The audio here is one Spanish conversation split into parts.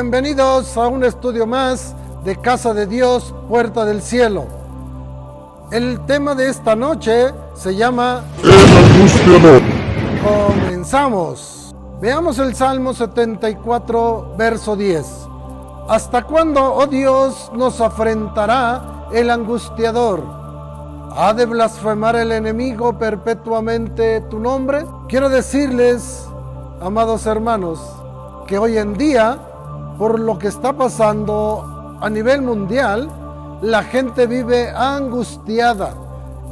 Bienvenidos a un estudio más de Casa de Dios, Puerta del Cielo. El tema de esta noche se llama. Comenzamos. Veamos el Salmo 74, verso 10. ¿Hasta cuándo, oh Dios, nos afrentará el angustiador? ¿Ha de blasfemar el enemigo perpetuamente tu nombre? Quiero decirles, amados hermanos, que hoy en día, por lo que está pasando a nivel mundial, la gente vive angustiada,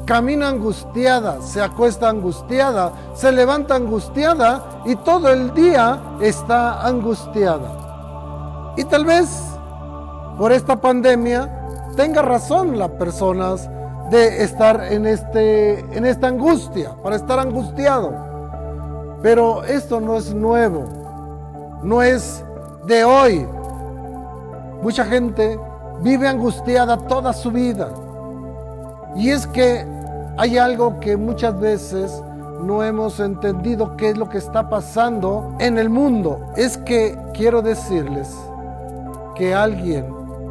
camina angustiada, se acuesta angustiada, se levanta angustiada y todo el día está angustiada. Y tal vez por esta pandemia tenga razón las personas de estar en, este, en esta angustia, para estar angustiado. Pero esto no es nuevo, no es de hoy. Mucha gente vive angustiada toda su vida. Y es que hay algo que muchas veces no hemos entendido qué es lo que está pasando en el mundo. Es que quiero decirles que alguien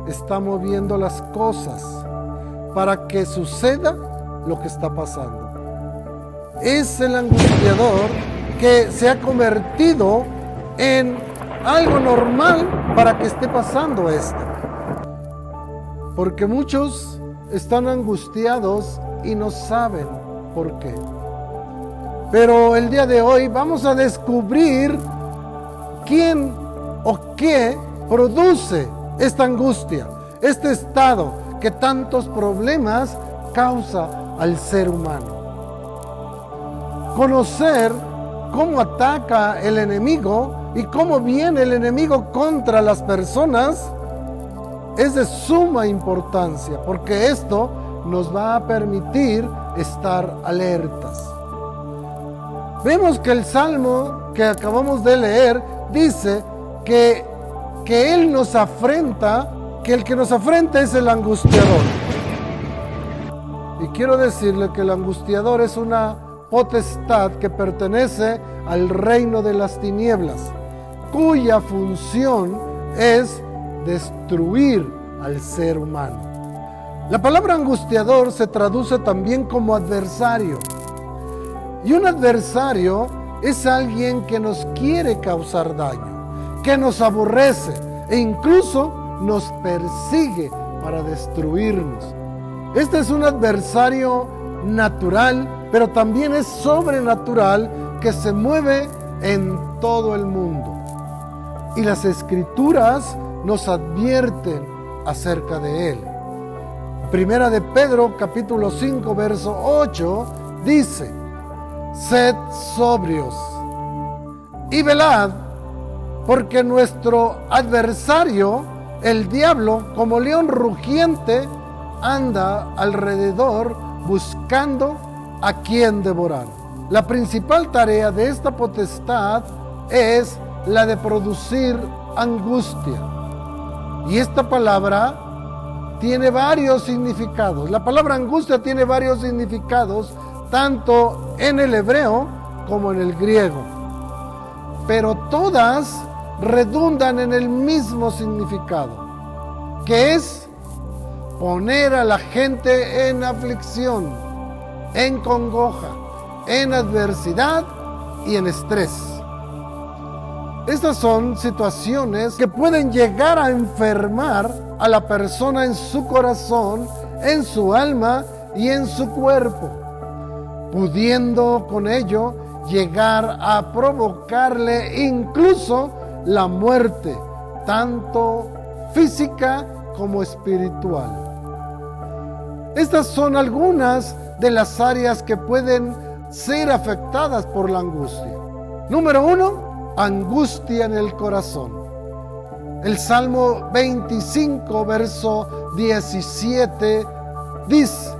está moviendo las cosas para que suceda lo que está pasando. Es el angustiador que se ha convertido en algo normal para que esté pasando esto. Porque muchos están angustiados y no saben por qué. Pero el día de hoy vamos a descubrir quién o qué produce esta angustia, este estado que tantos problemas causa al ser humano. Conocer cómo ataca el enemigo y cómo viene el enemigo contra las personas es de suma importancia porque esto nos va a permitir estar alertas. Vemos que el salmo que acabamos de leer dice que, que Él nos afrenta, que el que nos afrenta es el angustiador. Y quiero decirle que el angustiador es una potestad que pertenece al reino de las tinieblas, cuya función es destruir al ser humano. La palabra angustiador se traduce también como adversario. Y un adversario es alguien que nos quiere causar daño, que nos aborrece e incluso nos persigue para destruirnos. Este es un adversario natural, pero también es sobrenatural que se mueve en todo el mundo. Y las escrituras nos advierten acerca de él. Primera de Pedro capítulo 5 verso 8 dice, sed sobrios y velad, porque nuestro adversario, el diablo, como león rugiente, anda alrededor buscando a quien devorar. La principal tarea de esta potestad es la de producir angustia. Y esta palabra tiene varios significados. La palabra angustia tiene varios significados, tanto en el hebreo como en el griego. Pero todas redundan en el mismo significado, que es poner a la gente en aflicción, en congoja, en adversidad y en estrés. Estas son situaciones que pueden llegar a enfermar a la persona en su corazón, en su alma y en su cuerpo, pudiendo con ello llegar a provocarle incluso la muerte, tanto física como espiritual. Estas son algunas de las áreas que pueden ser afectadas por la angustia. Número uno, angustia en el corazón. El Salmo 25, verso 17 dice,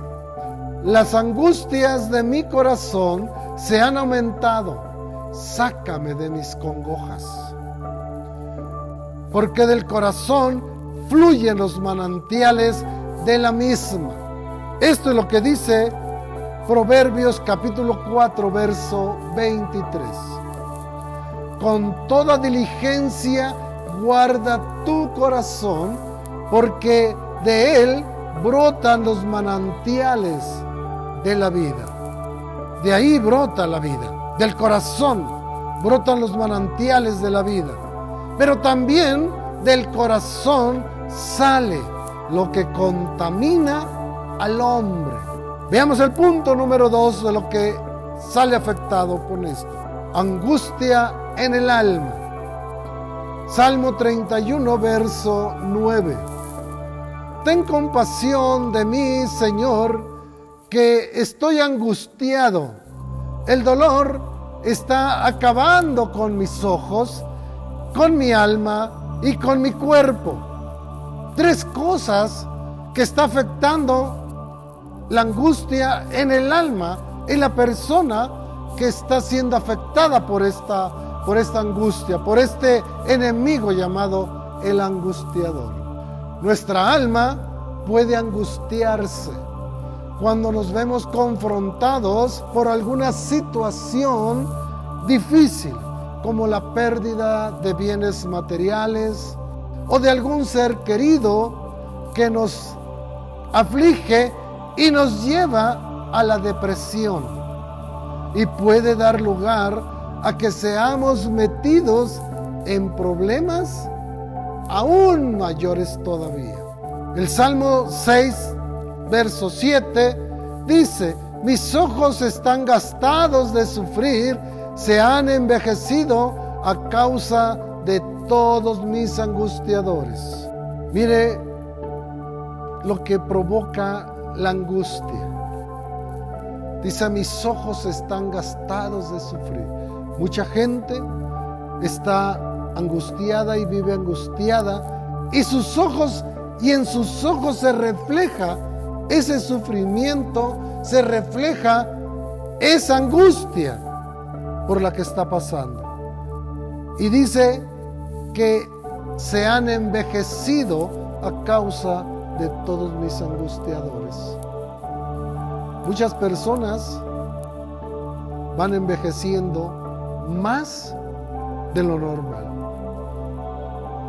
las angustias de mi corazón se han aumentado, sácame de mis congojas. Porque del corazón fluyen los manantiales de la misma. Esto es lo que dice Proverbios capítulo 4, verso 23 con toda diligencia guarda tu corazón, porque de él brotan los manantiales de la vida. De ahí brota la vida, del corazón brotan los manantiales de la vida. Pero también del corazón sale lo que contamina al hombre. Veamos el punto número dos de lo que sale afectado con esto. Angustia en el alma. Salmo 31, verso 9. Ten compasión de mí, Señor, que estoy angustiado. El dolor está acabando con mis ojos, con mi alma y con mi cuerpo. Tres cosas que está afectando la angustia en el alma, en la persona que está siendo afectada por esta, por esta angustia, por este enemigo llamado el angustiador. Nuestra alma puede angustiarse cuando nos vemos confrontados por alguna situación difícil, como la pérdida de bienes materiales o de algún ser querido que nos aflige y nos lleva a la depresión. Y puede dar lugar a que seamos metidos en problemas aún mayores todavía. El Salmo 6, verso 7 dice, mis ojos están gastados de sufrir, se han envejecido a causa de todos mis angustiadores. Mire lo que provoca la angustia. Dice, mis ojos están gastados de sufrir. Mucha gente está angustiada y vive angustiada y sus ojos y en sus ojos se refleja ese sufrimiento, se refleja esa angustia por la que está pasando. Y dice que se han envejecido a causa de todos mis angustiadores. Muchas personas van envejeciendo más de lo normal.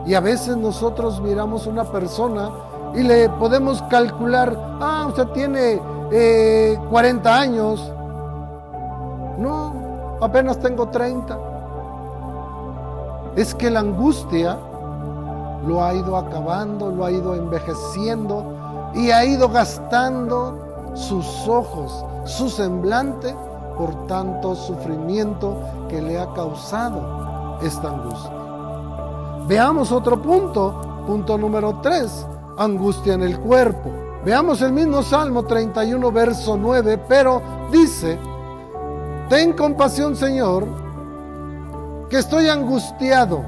Y a veces nosotros miramos una persona y le podemos calcular, ah, usted tiene 40 eh, años. No, apenas tengo 30. Es que la angustia lo ha ido acabando, lo ha ido envejeciendo y ha ido gastando sus ojos, su semblante por tanto sufrimiento que le ha causado esta angustia. Veamos otro punto, punto número 3, angustia en el cuerpo. Veamos el mismo Salmo 31, verso 9, pero dice, ten compasión Señor, que estoy angustiado.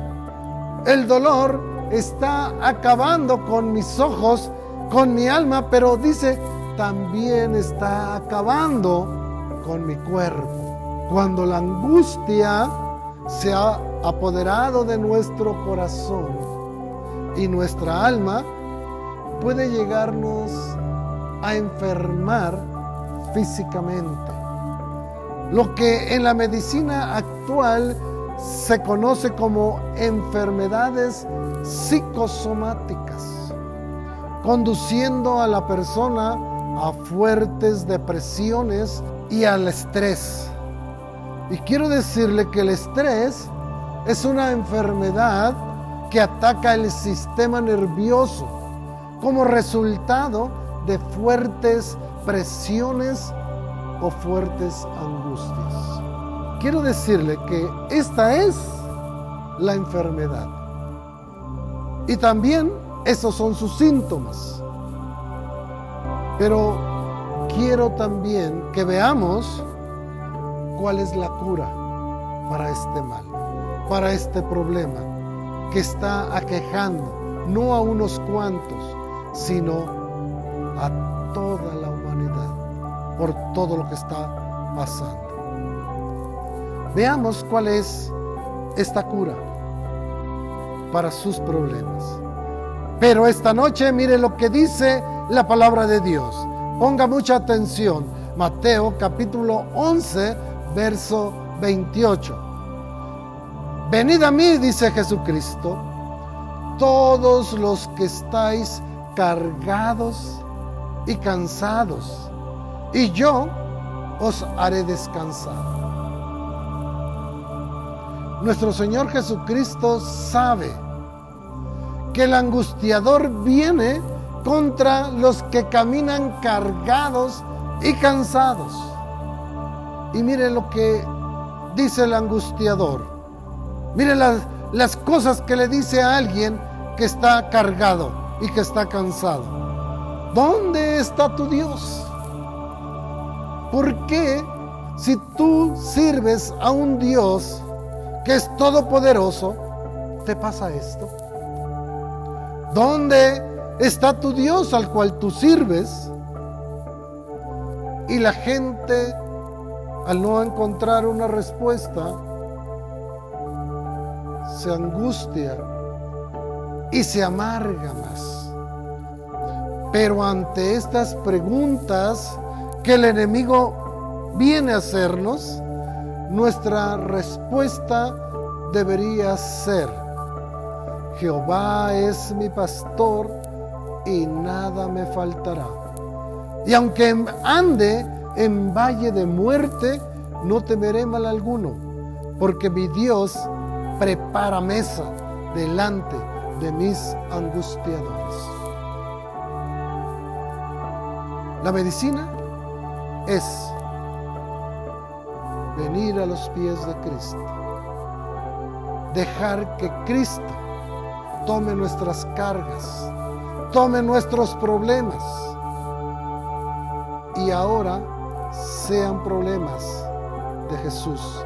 El dolor está acabando con mis ojos, con mi alma, pero dice, también está acabando con mi cuerpo. Cuando la angustia se ha apoderado de nuestro corazón y nuestra alma, puede llegarnos a enfermar físicamente. Lo que en la medicina actual se conoce como enfermedades psicosomáticas, conduciendo a la persona a fuertes depresiones y al estrés. Y quiero decirle que el estrés es una enfermedad que ataca el sistema nervioso como resultado de fuertes presiones o fuertes angustias. Quiero decirle que esta es la enfermedad. Y también esos son sus síntomas. Pero quiero también que veamos cuál es la cura para este mal, para este problema que está aquejando no a unos cuantos, sino a toda la humanidad por todo lo que está pasando. Veamos cuál es esta cura para sus problemas. Pero esta noche mire lo que dice la palabra de Dios. Ponga mucha atención. Mateo capítulo 11, verso 28. Venid a mí, dice Jesucristo, todos los que estáis cargados y cansados, y yo os haré descansar. Nuestro Señor Jesucristo sabe que el angustiador viene contra los que caminan cargados y cansados. Y mire lo que dice el angustiador. Mire las, las cosas que le dice a alguien que está cargado y que está cansado. ¿Dónde está tu Dios? ¿Por qué si tú sirves a un Dios que es todopoderoso, te pasa esto? ¿Dónde está tu Dios al cual tú sirves? Y la gente, al no encontrar una respuesta, se angustia y se amarga más. Pero ante estas preguntas que el enemigo viene a hacernos, nuestra respuesta debería ser, Jehová es mi pastor y nada me faltará. Y aunque ande en valle de muerte, no temeré mal alguno, porque mi Dios prepara mesa delante de mis angustiadores. La medicina es venir a los pies de Cristo, dejar que Cristo tome nuestras cargas, tome nuestros problemas. Y ahora sean problemas de Jesús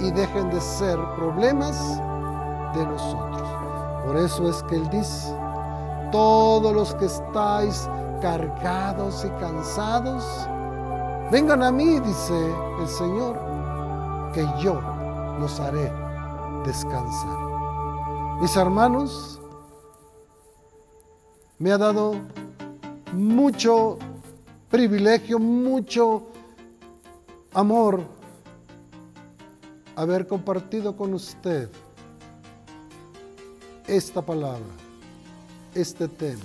y dejen de ser problemas de nosotros. Por eso es que Él dice, todos los que estáis cargados y cansados, vengan a mí, dice el Señor, que yo los haré descansar. Mis hermanos, me ha dado mucho privilegio, mucho amor haber compartido con usted esta palabra, este tema.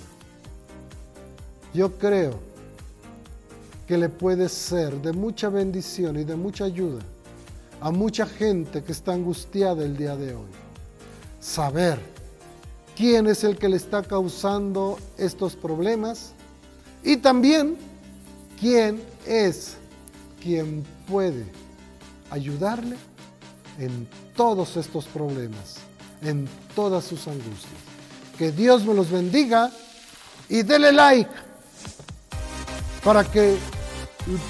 Yo creo que le puede ser de mucha bendición y de mucha ayuda a mucha gente que está angustiada el día de hoy. Saber quién es el que le está causando estos problemas y también quién es quien puede ayudarle en todos estos problemas, en todas sus angustias. Que Dios me los bendiga y dele like para que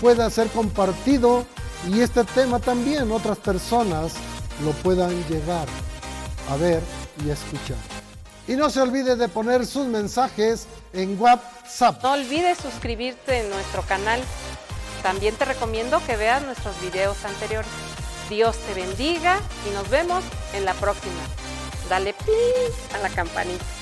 pueda ser compartido y este tema también otras personas lo puedan llegar a ver y escuchar. Y no se olvide de poner sus mensajes en WhatsApp. No olvides suscribirte en nuestro canal. También te recomiendo que veas nuestros videos anteriores. Dios te bendiga y nos vemos en la próxima. Dale pin a la campanita.